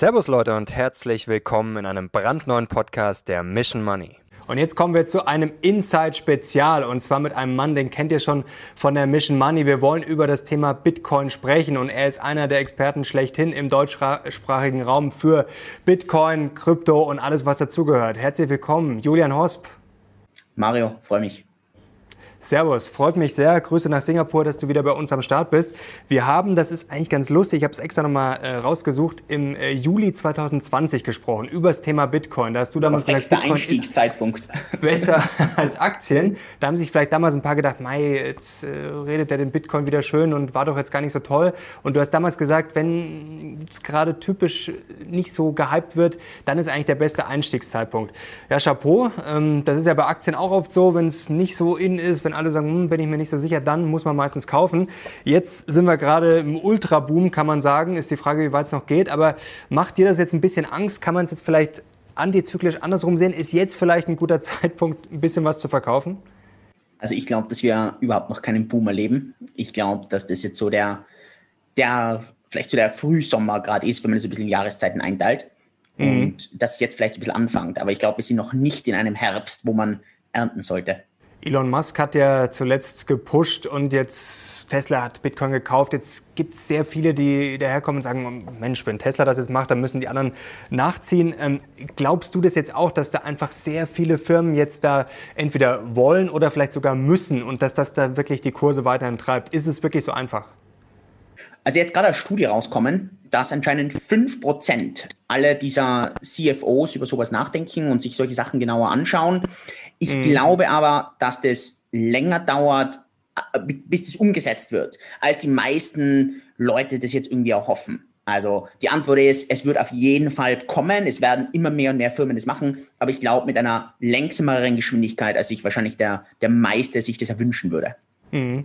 Servus Leute und herzlich willkommen in einem brandneuen Podcast der Mission Money. Und jetzt kommen wir zu einem Inside-Spezial und zwar mit einem Mann, den kennt ihr schon von der Mission Money. Wir wollen über das Thema Bitcoin sprechen und er ist einer der Experten schlechthin im deutschsprachigen Raum für Bitcoin, Krypto und alles, was dazugehört. Herzlich willkommen, Julian Hosp. Mario, freue mich. Servus, freut mich sehr. Grüße nach Singapur, dass du wieder bei uns am Start bist. Wir haben, das ist eigentlich ganz lustig, ich habe es extra nochmal äh, rausgesucht, im äh, Juli 2020 gesprochen über das Thema Bitcoin. Da hast du damals gesagt, Bitcoin Einstiegszeitpunkt. besser als Aktien. Da haben sich vielleicht damals ein paar gedacht, Mei, jetzt äh, redet er den Bitcoin wieder schön und war doch jetzt gar nicht so toll. Und du hast damals gesagt, wenn es gerade typisch nicht so gehypt wird, dann ist eigentlich der beste Einstiegszeitpunkt. Ja, Chapeau. Ähm, das ist ja bei Aktien auch oft so, wenn es nicht so in ist, wenn alle sagen, hm, bin ich mir nicht so sicher, dann muss man meistens kaufen. Jetzt sind wir gerade im Ultraboom, kann man sagen. Ist die Frage, wie weit es noch geht. Aber macht dir das jetzt ein bisschen Angst? Kann man es jetzt vielleicht antizyklisch andersrum sehen? Ist jetzt vielleicht ein guter Zeitpunkt, ein bisschen was zu verkaufen? Also ich glaube, dass wir überhaupt noch keinen Boom erleben. Ich glaube, dass das jetzt so der, der vielleicht so der Frühsommer gerade ist, wenn man das ein bisschen in Jahreszeiten einteilt. Mhm. Und das jetzt vielleicht so ein bisschen anfängt. Aber ich glaube, wir sind noch nicht in einem Herbst, wo man ernten sollte. Elon Musk hat ja zuletzt gepusht und jetzt Tesla hat Bitcoin gekauft. Jetzt gibt es sehr viele, die daherkommen und sagen, Mensch, wenn Tesla das jetzt macht, dann müssen die anderen nachziehen. Ähm, glaubst du das jetzt auch, dass da einfach sehr viele Firmen jetzt da entweder wollen oder vielleicht sogar müssen und dass das da wirklich die Kurse weiterhin treibt? Ist es wirklich so einfach? Also jetzt gerade eine Studie rauskommen, dass anscheinend 5% aller dieser CFOs über sowas nachdenken und sich solche Sachen genauer anschauen. Ich mhm. glaube aber, dass das länger dauert, äh, bis das umgesetzt wird, als die meisten Leute das jetzt irgendwie auch hoffen. Also die Antwort ist, es wird auf jeden Fall kommen. Es werden immer mehr und mehr Firmen das machen. Aber ich glaube, mit einer längsameren Geschwindigkeit, als sich wahrscheinlich der, der meiste sich das erwünschen würde. Mhm.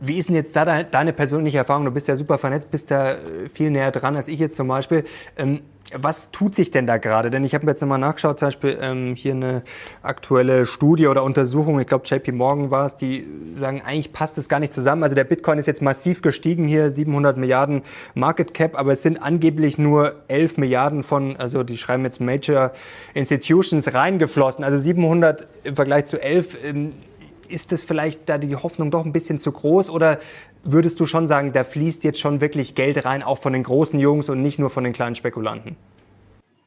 Wie ist denn jetzt da deine persönliche Erfahrung? Du bist ja super vernetzt, bist da äh, viel näher dran als ich jetzt zum Beispiel. Ähm, was tut sich denn da gerade? Denn ich habe mir jetzt nochmal nachgeschaut, zum Beispiel ähm, hier eine aktuelle Studie oder Untersuchung, ich glaube JP Morgan war es, die sagen, eigentlich passt es gar nicht zusammen. Also der Bitcoin ist jetzt massiv gestiegen hier, 700 Milliarden Market Cap, aber es sind angeblich nur 11 Milliarden von, also die schreiben jetzt Major Institutions reingeflossen. Also 700 im Vergleich zu 11 ähm, ist das vielleicht da die Hoffnung doch ein bisschen zu groß oder würdest du schon sagen, da fließt jetzt schon wirklich Geld rein, auch von den großen Jungs und nicht nur von den kleinen Spekulanten?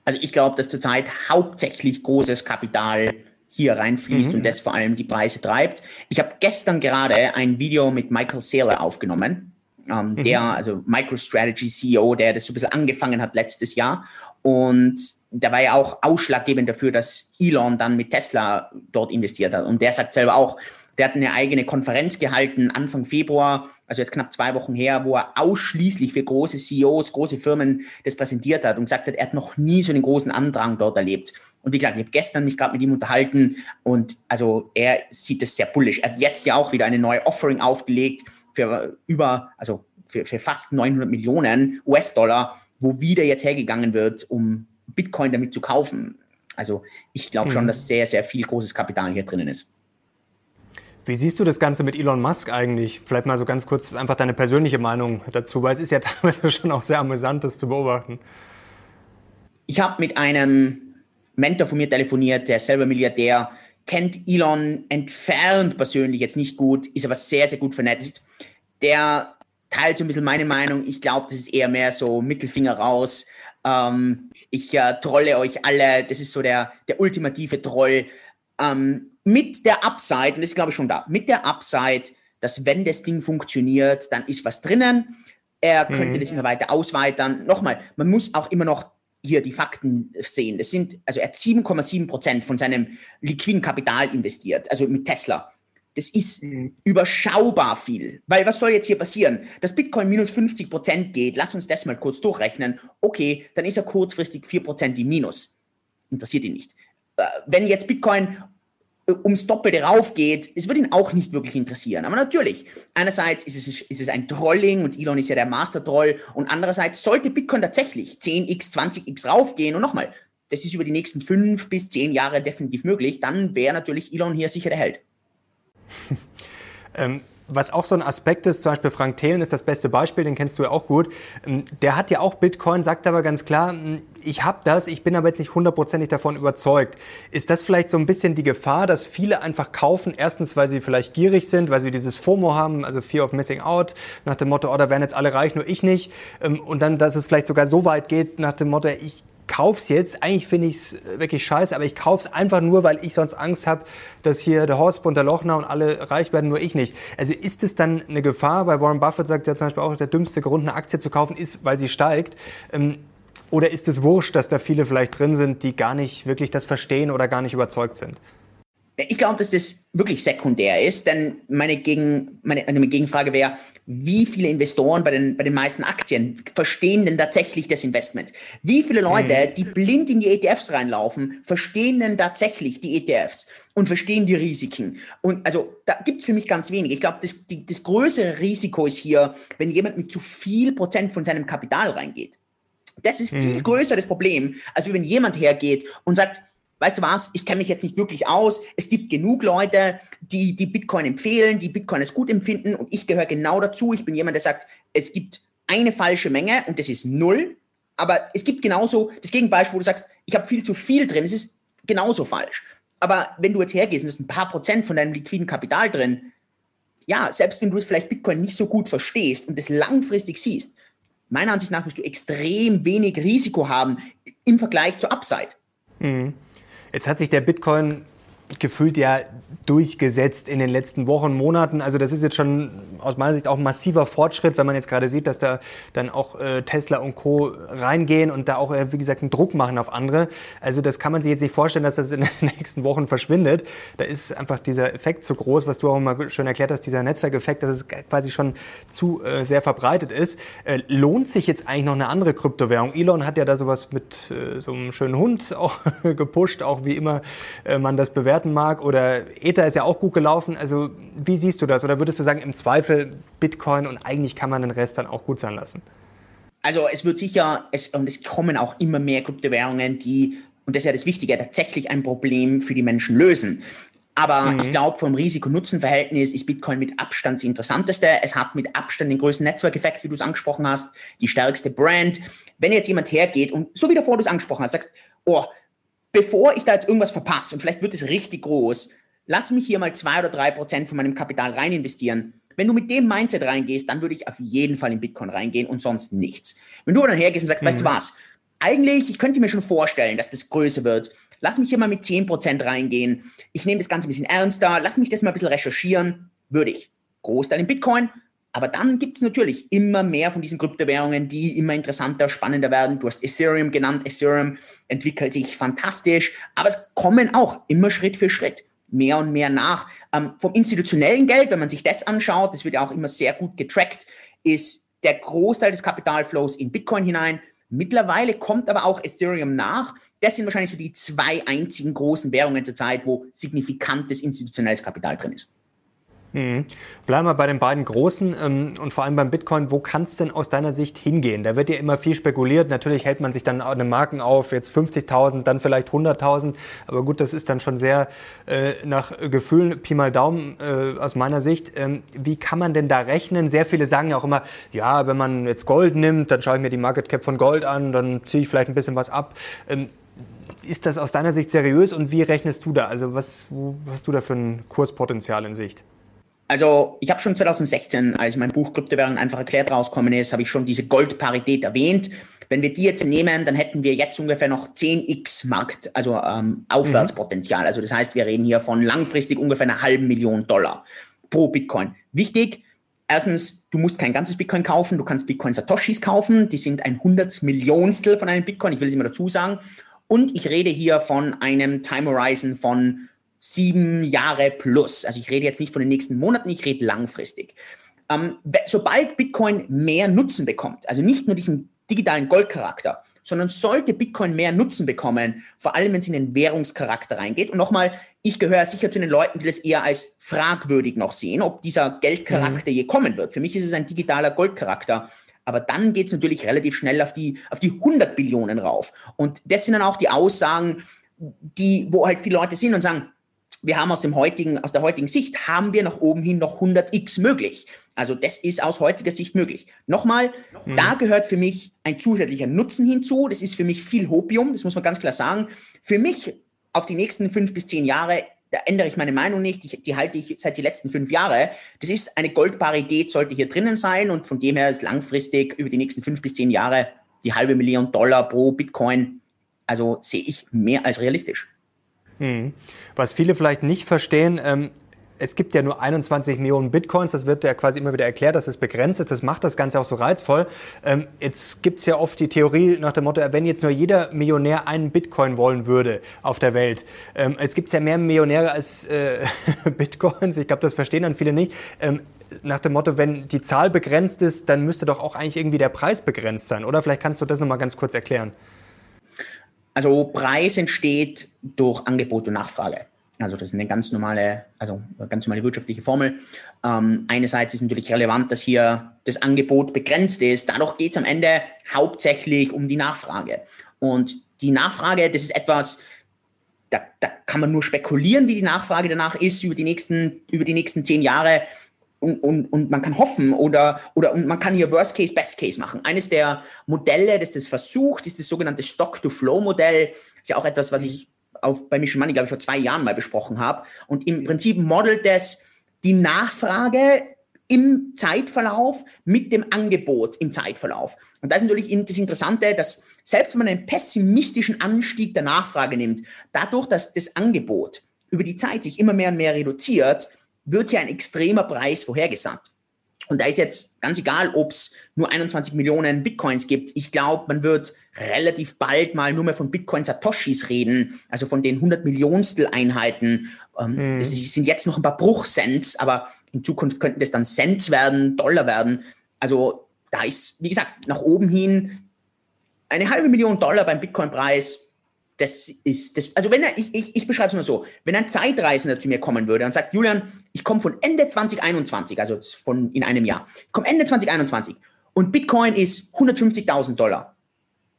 Also ich glaube, dass zurzeit hauptsächlich großes Kapital hier reinfließt mhm. und das vor allem die Preise treibt. Ich habe gestern gerade ein Video mit Michael Saylor aufgenommen, ähm, mhm. der, also MicroStrategy CEO, der das so ein bisschen angefangen hat letztes Jahr. Und der war ja auch ausschlaggebend dafür, dass Elon dann mit Tesla dort investiert hat. Und der sagt selber auch, der hat eine eigene Konferenz gehalten Anfang Februar, also jetzt knapp zwei Wochen her, wo er ausschließlich für große CEOs, große Firmen das präsentiert hat und gesagt hat, er hat noch nie so einen großen Andrang dort erlebt. Und wie gesagt, ich habe gestern mich gerade mit ihm unterhalten und also er sieht das sehr bullisch. Er hat jetzt ja auch wieder eine neue Offering aufgelegt für über, also für, für fast 900 Millionen US-Dollar, wo wieder jetzt hergegangen wird, um Bitcoin damit zu kaufen. Also ich glaube schon, mhm. dass sehr, sehr viel großes Kapital hier drinnen ist. Wie siehst du das Ganze mit Elon Musk eigentlich? Vielleicht mal so ganz kurz einfach deine persönliche Meinung dazu, weil es ist ja teilweise schon auch sehr amüsant, das zu beobachten. Ich habe mit einem Mentor von mir telefoniert, der selber Milliardär, kennt Elon entfernt persönlich jetzt nicht gut, ist aber sehr, sehr gut vernetzt. Der teilt so ein bisschen meine Meinung. Ich glaube, das ist eher mehr so Mittelfinger raus. Ähm, ich äh, trolle euch alle. Das ist so der, der ultimative Troll. Ähm, mit der Upside, und das ist glaube ich schon da, mit der Upside, dass wenn das Ding funktioniert, dann ist was drinnen. Er könnte mhm. das immer weiter ausweitern. Nochmal, man muss auch immer noch hier die Fakten sehen. Das sind, also er hat 7,7 Prozent von seinem liquiden Kapital investiert, also mit Tesla. Das ist überschaubar viel. Weil was soll jetzt hier passieren? Dass Bitcoin minus 50 Prozent geht, lass uns das mal kurz durchrechnen. Okay, dann ist er kurzfristig 4 Prozent im Minus. Interessiert ihn nicht. Äh, wenn jetzt Bitcoin äh, ums Doppelte raufgeht, es wird ihn auch nicht wirklich interessieren. Aber natürlich, einerseits ist es, ist es ein Trolling und Elon ist ja der Master-Troll und andererseits sollte Bitcoin tatsächlich 10x, 20x raufgehen und nochmal, das ist über die nächsten fünf bis zehn Jahre definitiv möglich, dann wäre natürlich Elon hier sicher der Held. ähm, was auch so ein Aspekt ist, zum Beispiel Frank Thelen ist das beste Beispiel, den kennst du ja auch gut. Ähm, der hat ja auch Bitcoin, sagt aber ganz klar, hm, ich habe das, ich bin aber jetzt nicht hundertprozentig davon überzeugt. Ist das vielleicht so ein bisschen die Gefahr, dass viele einfach kaufen, erstens, weil sie vielleicht gierig sind, weil sie dieses FOMO haben, also Fear of Missing Out, nach dem Motto, oh, da werden jetzt alle reich, nur ich nicht. Ähm, und dann, dass es vielleicht sogar so weit geht, nach dem Motto, ich kauf's jetzt. Eigentlich finde ich es wirklich scheiße, aber ich kaufe es einfach nur, weil ich sonst Angst habe, dass hier der Horst und der Lochner und alle reich werden, nur ich nicht. Also ist es dann eine Gefahr, weil Warren Buffett sagt ja zum Beispiel auch, der dümmste Grund, eine Aktie zu kaufen, ist, weil sie steigt. Ähm, oder ist es wurscht, dass da viele vielleicht drin sind, die gar nicht wirklich das verstehen oder gar nicht überzeugt sind? Ich glaube, dass das wirklich sekundär ist, denn meine, Gegen, meine, meine Gegenfrage wäre, wie viele Investoren bei den, bei den meisten Aktien verstehen denn tatsächlich das Investment? Wie viele Leute, hm. die blind in die ETFs reinlaufen, verstehen denn tatsächlich die ETFs und verstehen die Risiken? Und also da gibt es für mich ganz wenig. Ich glaube, das, das größere Risiko ist hier, wenn jemand mit zu viel Prozent von seinem Kapital reingeht. Das ist viel mhm. größer das Problem, als wenn jemand hergeht und sagt, weißt du was, ich kenne mich jetzt nicht wirklich aus. Es gibt genug Leute, die, die Bitcoin empfehlen, die Bitcoin als gut empfinden und ich gehöre genau dazu. Ich bin jemand, der sagt, es gibt eine falsche Menge und das ist null. Aber es gibt genauso das Gegenbeispiel, wo du sagst, ich habe viel zu viel drin, es ist genauso falsch. Aber wenn du jetzt hergehst und hast ein paar Prozent von deinem liquiden Kapital drin, ja, selbst wenn du es vielleicht Bitcoin nicht so gut verstehst und es langfristig siehst, meiner Ansicht nach wirst du extrem wenig Risiko haben im Vergleich zur Upside. Mhm. Jetzt hat sich der Bitcoin gefühlt ja durchgesetzt in den letzten Wochen, Monaten. Also das ist jetzt schon aus meiner Sicht auch ein massiver Fortschritt, wenn man jetzt gerade sieht, dass da dann auch äh, Tesla und Co. reingehen und da auch, äh, wie gesagt, einen Druck machen auf andere. Also das kann man sich jetzt nicht vorstellen, dass das in den nächsten Wochen verschwindet. Da ist einfach dieser Effekt zu groß, was du auch immer schön erklärt hast, dieser Netzwerkeffekt, dass es quasi schon zu äh, sehr verbreitet ist. Äh, lohnt sich jetzt eigentlich noch eine andere Kryptowährung? Elon hat ja da sowas mit äh, so einem schönen Hund auch gepusht, auch wie immer äh, man das bewertet bewerten mag. Oder Ether ist ja auch gut gelaufen. Also wie siehst du das? Oder würdest du sagen, im Zweifel Bitcoin und eigentlich kann man den Rest dann auch gut sein lassen? Also es wird sicher, es, und es kommen auch immer mehr Kryptowährungen, die, und das ist ja das Wichtige, tatsächlich ein Problem für die Menschen lösen. Aber mhm. ich glaube, vom Risiko-Nutzen-Verhältnis ist Bitcoin mit Abstand das interessanteste. Es hat mit Abstand den größten Netzwerkeffekt, wie du es angesprochen hast, die stärkste Brand. Wenn jetzt jemand hergeht und so wie davor du es angesprochen hast, sagst, oh, bevor ich da jetzt irgendwas verpasse, und vielleicht wird es richtig groß, lass mich hier mal zwei oder drei Prozent von meinem Kapital rein investieren. Wenn du mit dem Mindset reingehst, dann würde ich auf jeden Fall in Bitcoin reingehen und sonst nichts. Wenn du dann hergehst und sagst, mhm. weißt du mhm. was, eigentlich, ich könnte mir schon vorstellen, dass das größer wird. Lass mich hier mal mit 10% reingehen. Ich nehme das Ganze ein bisschen ernster. Lass mich das mal ein bisschen recherchieren. Würde ich. Großteil in Bitcoin, aber dann gibt es natürlich immer mehr von diesen Kryptowährungen, die immer interessanter, spannender werden. Du hast Ethereum genannt. Ethereum entwickelt sich fantastisch, aber es kommen auch immer Schritt für Schritt mehr und mehr nach. Ähm, vom institutionellen Geld, wenn man sich das anschaut, das wird ja auch immer sehr gut getrackt, ist der Großteil des Kapitalflows in Bitcoin hinein. Mittlerweile kommt aber auch Ethereum nach. Das sind wahrscheinlich so die zwei einzigen großen Währungen zurzeit, wo signifikantes institutionelles Kapital drin ist. Mhm. Bleiben wir bei den beiden großen ähm, und vor allem beim Bitcoin. Wo kann es denn aus deiner Sicht hingehen? Da wird ja immer viel spekuliert. Natürlich hält man sich dann eine Marken auf, jetzt 50.000, dann vielleicht 100.000. Aber gut, das ist dann schon sehr äh, nach Gefühlen, Pi mal Daumen äh, aus meiner Sicht. Ähm, wie kann man denn da rechnen? Sehr viele sagen ja auch immer, ja, wenn man jetzt Gold nimmt, dann schaue ich mir die Market Cap von Gold an, dann ziehe ich vielleicht ein bisschen was ab. Ähm, ist das aus deiner Sicht seriös und wie rechnest du da? Also was, was hast du da für ein Kurspotenzial in Sicht? Also ich habe schon 2016, als mein Buch Kryptowährung einfach erklärt rausgekommen ist, habe ich schon diese Goldparität erwähnt. Wenn wir die jetzt nehmen, dann hätten wir jetzt ungefähr noch 10x Markt, also ähm, Aufwärtspotenzial. Also das heißt, wir reden hier von langfristig ungefähr einer halben Million Dollar pro Bitcoin. Wichtig, erstens, du musst kein ganzes Bitcoin kaufen, du kannst Bitcoin Satoshis kaufen, die sind ein Hundertmillionstel von einem Bitcoin, ich will es immer dazu sagen. Und ich rede hier von einem Time Horizon von sieben Jahre plus. Also ich rede jetzt nicht von den nächsten Monaten, ich rede langfristig. Ähm, sobald Bitcoin mehr Nutzen bekommt, also nicht nur diesen digitalen Goldcharakter, sondern sollte Bitcoin mehr Nutzen bekommen, vor allem wenn es in den Währungscharakter reingeht. Und nochmal, ich gehöre sicher zu den Leuten, die das eher als fragwürdig noch sehen, ob dieser Geldcharakter mhm. je kommen wird. Für mich ist es ein digitaler Goldcharakter. Aber dann geht es natürlich relativ schnell auf die, auf die 100 Billionen rauf. Und das sind dann auch die Aussagen, die, wo halt viele Leute sind und sagen, wir haben aus, dem heutigen, aus der heutigen Sicht, haben wir nach oben hin noch 100x möglich. Also das ist aus heutiger Sicht möglich. Nochmal, mhm. da gehört für mich ein zusätzlicher Nutzen hinzu. Das ist für mich viel Hopium, das muss man ganz klar sagen. Für mich auf die nächsten fünf bis zehn Jahre, da ändere ich meine Meinung nicht, die, die halte ich seit die letzten fünf Jahre. Das ist eine Goldparität, sollte hier drinnen sein und von dem her ist langfristig über die nächsten fünf bis zehn Jahre die halbe Million Dollar pro Bitcoin, also sehe ich mehr als realistisch. Hm. Was viele vielleicht nicht verstehen, ähm, es gibt ja nur 21 Millionen Bitcoins, das wird ja quasi immer wieder erklärt, dass es begrenzt ist, das macht das Ganze auch so reizvoll. Ähm, jetzt gibt es ja oft die Theorie nach dem Motto, wenn jetzt nur jeder Millionär einen Bitcoin wollen würde auf der Welt. Ähm, jetzt gibt es ja mehr Millionäre als äh, Bitcoins, ich glaube, das verstehen dann viele nicht. Ähm, nach dem Motto, wenn die Zahl begrenzt ist, dann müsste doch auch eigentlich irgendwie der Preis begrenzt sein, oder? Vielleicht kannst du das nochmal ganz kurz erklären. Also Preis entsteht durch Angebot und Nachfrage. Also das ist eine ganz normale, also ganz normale wirtschaftliche Formel. Ähm, einerseits ist natürlich relevant, dass hier das Angebot begrenzt ist. Dadurch geht es am Ende hauptsächlich um die Nachfrage. Und die Nachfrage, das ist etwas, da, da kann man nur spekulieren, wie die Nachfrage danach ist über die nächsten, über die nächsten zehn Jahre und, und, und man kann hoffen oder, oder und man kann hier Worst Case, Best Case machen. Eines der Modelle, das das versucht, ist das sogenannte Stock-to-Flow-Modell. Ist ja auch etwas, was ich auf, bei Mission Money, glaube ich, vor zwei Jahren mal besprochen habe. Und im Prinzip modelt das die Nachfrage im Zeitverlauf mit dem Angebot im Zeitverlauf. Und da ist natürlich das Interessante, dass selbst wenn man einen pessimistischen Anstieg der Nachfrage nimmt, dadurch, dass das Angebot über die Zeit sich immer mehr und mehr reduziert, wird hier ein extremer Preis vorhergesagt. Und da ist jetzt ganz egal, ob es nur 21 Millionen Bitcoins gibt. Ich glaube, man wird relativ bald mal nur mehr von Bitcoin Satoshis reden, also von den 100 Millionstel Einheiten. Ähm, mhm. Das sind jetzt noch ein paar Bruchcents, aber in Zukunft könnten das dann Cents werden, Dollar werden. Also da ist, wie gesagt, nach oben hin eine halbe Million Dollar beim Bitcoin-Preis das ist, das, also wenn er, ich, ich, ich beschreibe es mal so, wenn ein Zeitreisender zu mir kommen würde und sagt, Julian, ich komme von Ende 2021, also von in einem Jahr, ich komme Ende 2021 und Bitcoin ist 150.000 Dollar.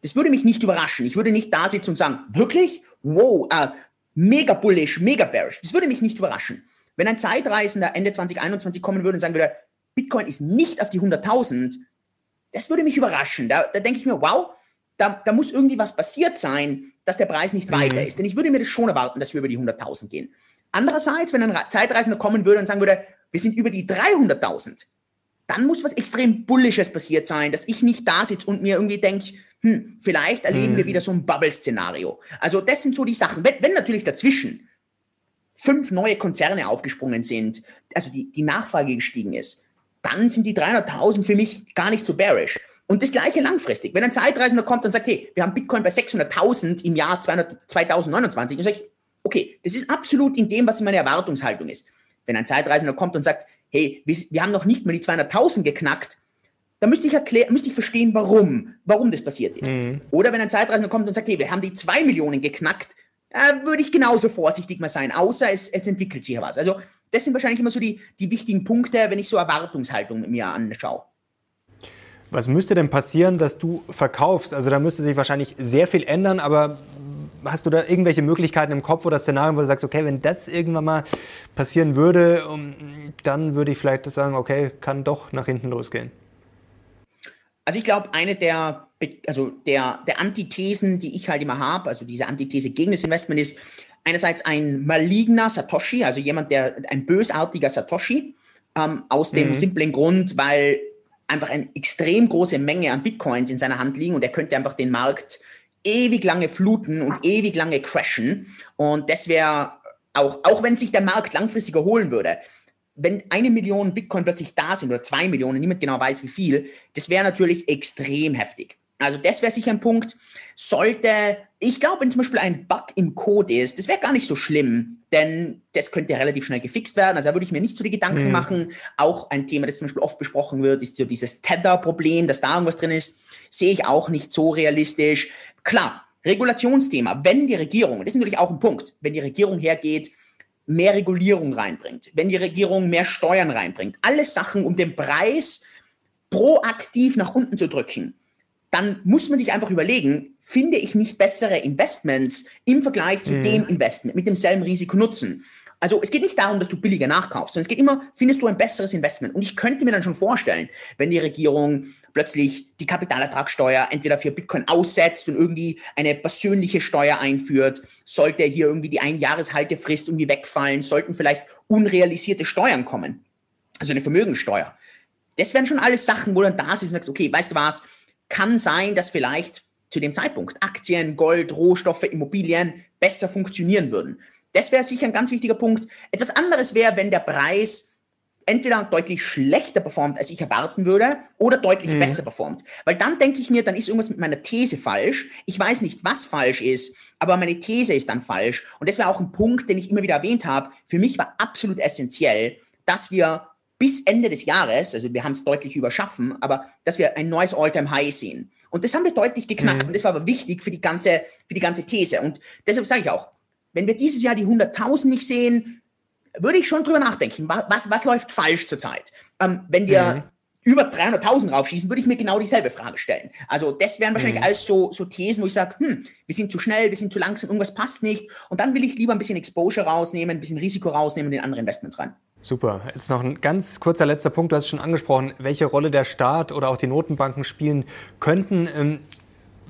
Das würde mich nicht überraschen. Ich würde nicht da sitzen und sagen, wirklich? Wow, uh, mega bullish, mega bearish. Das würde mich nicht überraschen. Wenn ein Zeitreisender Ende 2021 kommen würde und sagen würde, Bitcoin ist nicht auf die 100.000, das würde mich überraschen. Da, da denke ich mir, wow, da, da muss irgendwie was passiert sein, dass der Preis nicht mhm. weiter ist. Denn ich würde mir das schon erwarten, dass wir über die 100.000 gehen. Andererseits, wenn ein Zeitreisender kommen würde und sagen würde, wir sind über die 300.000, dann muss was extrem Bullisches passiert sein, dass ich nicht da sitze und mir irgendwie denke, hm, vielleicht erleben mhm. wir wieder so ein Bubble-Szenario. Also das sind so die Sachen. Wenn, wenn natürlich dazwischen fünf neue Konzerne aufgesprungen sind, also die, die Nachfrage gestiegen ist, dann sind die 300.000 für mich gar nicht so bearish. Und das gleiche langfristig. Wenn ein Zeitreisender kommt und sagt, hey, wir haben Bitcoin bei 600.000 im Jahr 200, 2029, dann sage ich, okay, das ist absolut in dem, was meine Erwartungshaltung ist. Wenn ein Zeitreisender kommt und sagt, hey, wir, wir haben noch nicht mal die 200.000 geknackt, dann müsste ich, erklären, müsste ich verstehen, warum, warum das passiert ist. Mhm. Oder wenn ein Zeitreisender kommt und sagt, hey, wir haben die 2 Millionen geknackt, äh, würde ich genauso vorsichtig mal sein, außer es, es entwickelt sich ja was. Also das sind wahrscheinlich immer so die, die wichtigen Punkte, wenn ich so Erwartungshaltung mit mir anschaue. Was müsste denn passieren, dass du verkaufst? Also da müsste sich wahrscheinlich sehr viel ändern, aber hast du da irgendwelche Möglichkeiten im Kopf oder Szenarien, wo du sagst, okay, wenn das irgendwann mal passieren würde, dann würde ich vielleicht sagen, okay, kann doch nach hinten losgehen? Also ich glaube, eine der, also der, der Antithesen, die ich halt immer habe, also diese Antithese gegen das Investment ist, einerseits ein maligner Satoshi, also jemand, der ein bösartiger Satoshi, ähm, aus dem mhm. simplen Grund, weil einfach eine extrem große Menge an Bitcoins in seiner Hand liegen und er könnte einfach den Markt ewig lange fluten und ewig lange crashen. Und das wäre auch, auch wenn sich der Markt langfristig erholen würde, wenn eine Million Bitcoin plötzlich da sind oder zwei Millionen, niemand genau weiß wie viel, das wäre natürlich extrem heftig. Also das wäre sicher ein Punkt. Sollte, ich glaube, wenn zum Beispiel ein Bug im Code ist, das wäre gar nicht so schlimm, denn das könnte relativ schnell gefixt werden. Also da würde ich mir nicht so die Gedanken mhm. machen. Auch ein Thema, das zum Beispiel oft besprochen wird, ist so dieses Tether-Problem, dass da irgendwas drin ist. Sehe ich auch nicht so realistisch. Klar, Regulationsthema. Wenn die Regierung, das ist natürlich auch ein Punkt, wenn die Regierung hergeht, mehr Regulierung reinbringt, wenn die Regierung mehr Steuern reinbringt, alles Sachen, um den Preis proaktiv nach unten zu drücken, dann muss man sich einfach überlegen, finde ich nicht bessere Investments im Vergleich zu mhm. dem Investment mit demselben Risiko nutzen? Also es geht nicht darum, dass du billiger nachkaufst, sondern es geht immer, findest du ein besseres Investment. Und ich könnte mir dann schon vorstellen, wenn die Regierung plötzlich die Kapitalertragssteuer entweder für Bitcoin aussetzt und irgendwie eine persönliche Steuer einführt, sollte hier irgendwie die Einjahreshaltefrist irgendwie wegfallen, sollten vielleicht unrealisierte Steuern kommen, also eine Vermögensteuer. Das wären schon alles Sachen, wo dann da ist und sagst, okay, weißt du was, kann sein, dass vielleicht zu dem Zeitpunkt Aktien, Gold, Rohstoffe, Immobilien besser funktionieren würden. Das wäre sicher ein ganz wichtiger Punkt. Etwas anderes wäre, wenn der Preis entweder deutlich schlechter performt, als ich erwarten würde, oder deutlich mhm. besser performt. Weil dann denke ich mir, dann ist irgendwas mit meiner These falsch. Ich weiß nicht, was falsch ist, aber meine These ist dann falsch. Und das wäre auch ein Punkt, den ich immer wieder erwähnt habe. Für mich war absolut essentiell, dass wir bis Ende des Jahres, also wir haben es deutlich überschaffen, aber dass wir ein neues All-Time-High sehen. Und das haben wir deutlich geknackt. Mhm. Und das war aber wichtig für die ganze, für die ganze These. Und deshalb sage ich auch, wenn wir dieses Jahr die 100.000 nicht sehen, würde ich schon drüber nachdenken, was, was läuft falsch zurzeit. Ähm, wenn wir mhm. über 300.000 raufschießen, würde ich mir genau dieselbe Frage stellen. Also das wären wahrscheinlich mhm. alles so, so Thesen, wo ich sage, hm, wir sind zu schnell, wir sind zu langsam, irgendwas passt nicht. Und dann will ich lieber ein bisschen Exposure rausnehmen, ein bisschen Risiko rausnehmen und in andere Investments rein. Super. Jetzt noch ein ganz kurzer letzter Punkt. Du hast es schon angesprochen, welche Rolle der Staat oder auch die Notenbanken spielen könnten. Ähm,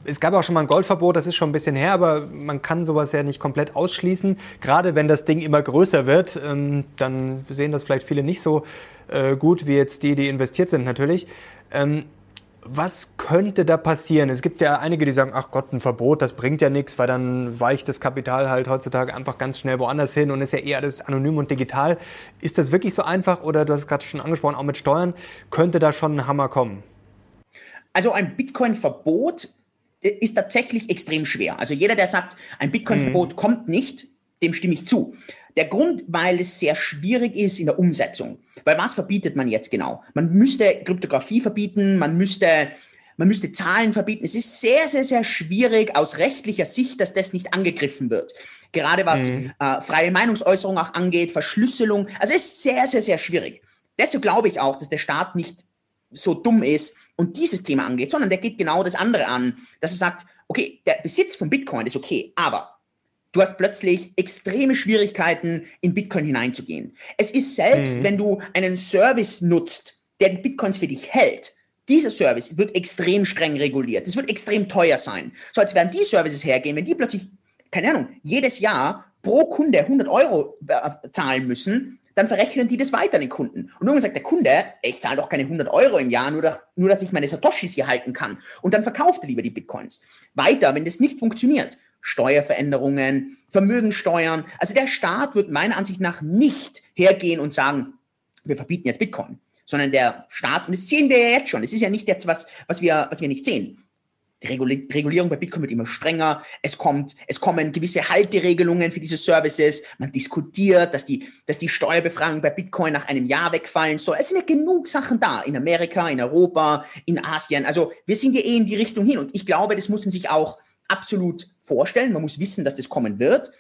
es gab auch schon mal ein Goldverbot, das ist schon ein bisschen her, aber man kann sowas ja nicht komplett ausschließen. Gerade wenn das Ding immer größer wird, ähm, dann sehen das vielleicht viele nicht so äh, gut wie jetzt die, die investiert sind natürlich. Was könnte da passieren? Es gibt ja einige, die sagen, ach Gott, ein Verbot, das bringt ja nichts, weil dann weicht das Kapital halt heutzutage einfach ganz schnell woanders hin und ist ja eher alles anonym und digital. Ist das wirklich so einfach oder du hast es gerade schon angesprochen, auch mit Steuern, könnte da schon ein Hammer kommen? Also ein Bitcoin-Verbot ist tatsächlich extrem schwer. Also jeder, der sagt, ein Bitcoin-Verbot mhm. kommt nicht, dem stimme ich zu. Der Grund, weil es sehr schwierig ist in der Umsetzung. Weil was verbietet man jetzt genau? Man müsste Kryptographie verbieten, man müsste, man müsste Zahlen verbieten. Es ist sehr, sehr, sehr schwierig aus rechtlicher Sicht, dass das nicht angegriffen wird. Gerade was mhm. äh, freie Meinungsäußerung auch angeht, Verschlüsselung. Also es ist sehr, sehr, sehr schwierig. Deshalb glaube ich auch, dass der Staat nicht so dumm ist und dieses Thema angeht, sondern der geht genau das andere an, dass er sagt, okay, der Besitz von Bitcoin ist okay, aber du hast plötzlich extreme Schwierigkeiten, in Bitcoin hineinzugehen. Es ist selbst, mhm. wenn du einen Service nutzt, der die Bitcoins für dich hält, dieser Service wird extrem streng reguliert. Es wird extrem teuer sein. So, als werden die Services hergehen, wenn die plötzlich, keine Ahnung, jedes Jahr pro Kunde 100 Euro äh, zahlen müssen, dann verrechnen die das weiter an den Kunden. Und irgendwann sagt der Kunde, ich zahle doch keine 100 Euro im Jahr, nur, nur dass ich meine Satoshis hier halten kann. Und dann verkauft er lieber die Bitcoins. Weiter, wenn das nicht funktioniert, Steuerveränderungen, Vermögensteuern. Also der Staat wird meiner Ansicht nach nicht hergehen und sagen, wir verbieten jetzt Bitcoin, sondern der Staat, und das sehen wir ja jetzt schon, es ist ja nicht jetzt was, was wir, was wir nicht sehen. Die Regulierung bei Bitcoin wird immer strenger. Es kommt, es kommen gewisse Halteregelungen für diese Services. Man diskutiert, dass die, dass die Steuerbefreiung bei Bitcoin nach einem Jahr wegfallen soll. Es sind ja genug Sachen da in Amerika, in Europa, in Asien. Also wir sind ja eh in die Richtung hin. Und ich glaube, das muss man sich auch absolut vorstellen. Man muss wissen, dass das kommen wird.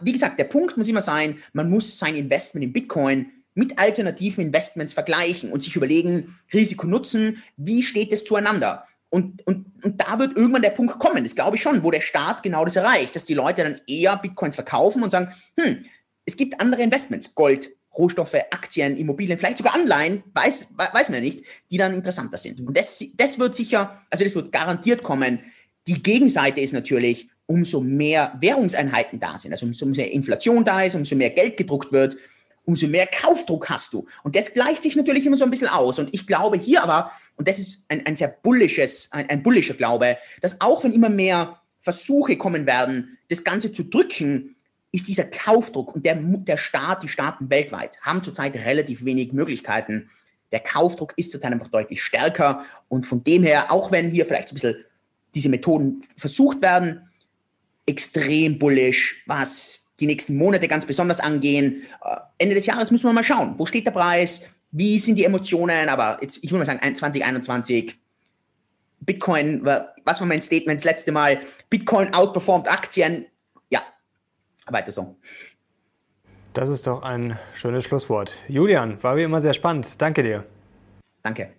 Wie gesagt, der Punkt muss immer sein, man muss sein Investment in Bitcoin mit alternativen Investments vergleichen und sich überlegen, Risiko nutzen, wie steht es zueinander? Und, und, und da wird irgendwann der Punkt kommen, das glaube ich schon, wo der Staat genau das erreicht, dass die Leute dann eher Bitcoins verkaufen und sagen, hm, es gibt andere Investments, Gold, Rohstoffe, Aktien, Immobilien, vielleicht sogar Anleihen, weiß, weiß man nicht, die dann interessanter sind. Und das, das wird sicher, also das wird garantiert kommen. Die Gegenseite ist natürlich, umso mehr Währungseinheiten da sind, also umso mehr Inflation da ist, umso mehr Geld gedruckt wird, umso mehr Kaufdruck hast du. Und das gleicht sich natürlich immer so ein bisschen aus. Und ich glaube hier aber, und das ist ein, ein sehr bullisches, ein, ein bullischer Glaube, dass auch wenn immer mehr Versuche kommen werden, das Ganze zu drücken, ist dieser Kaufdruck und der, der Staat, die Staaten weltweit haben zurzeit relativ wenig Möglichkeiten. Der Kaufdruck ist zurzeit einfach deutlich stärker und von dem her, auch wenn hier vielleicht so ein bisschen diese Methoden versucht werden, extrem bullisch, was die nächsten Monate ganz besonders angehen. Äh, Ende des Jahres müssen wir mal schauen, wo steht der Preis, wie sind die Emotionen, aber jetzt, ich würde mal sagen, 2021, Bitcoin, was war mein Statement das letzte Mal? Bitcoin outperformed Aktien. Ja, weiter so. Das ist doch ein schönes Schlusswort. Julian, war wie immer sehr spannend. Danke dir. Danke.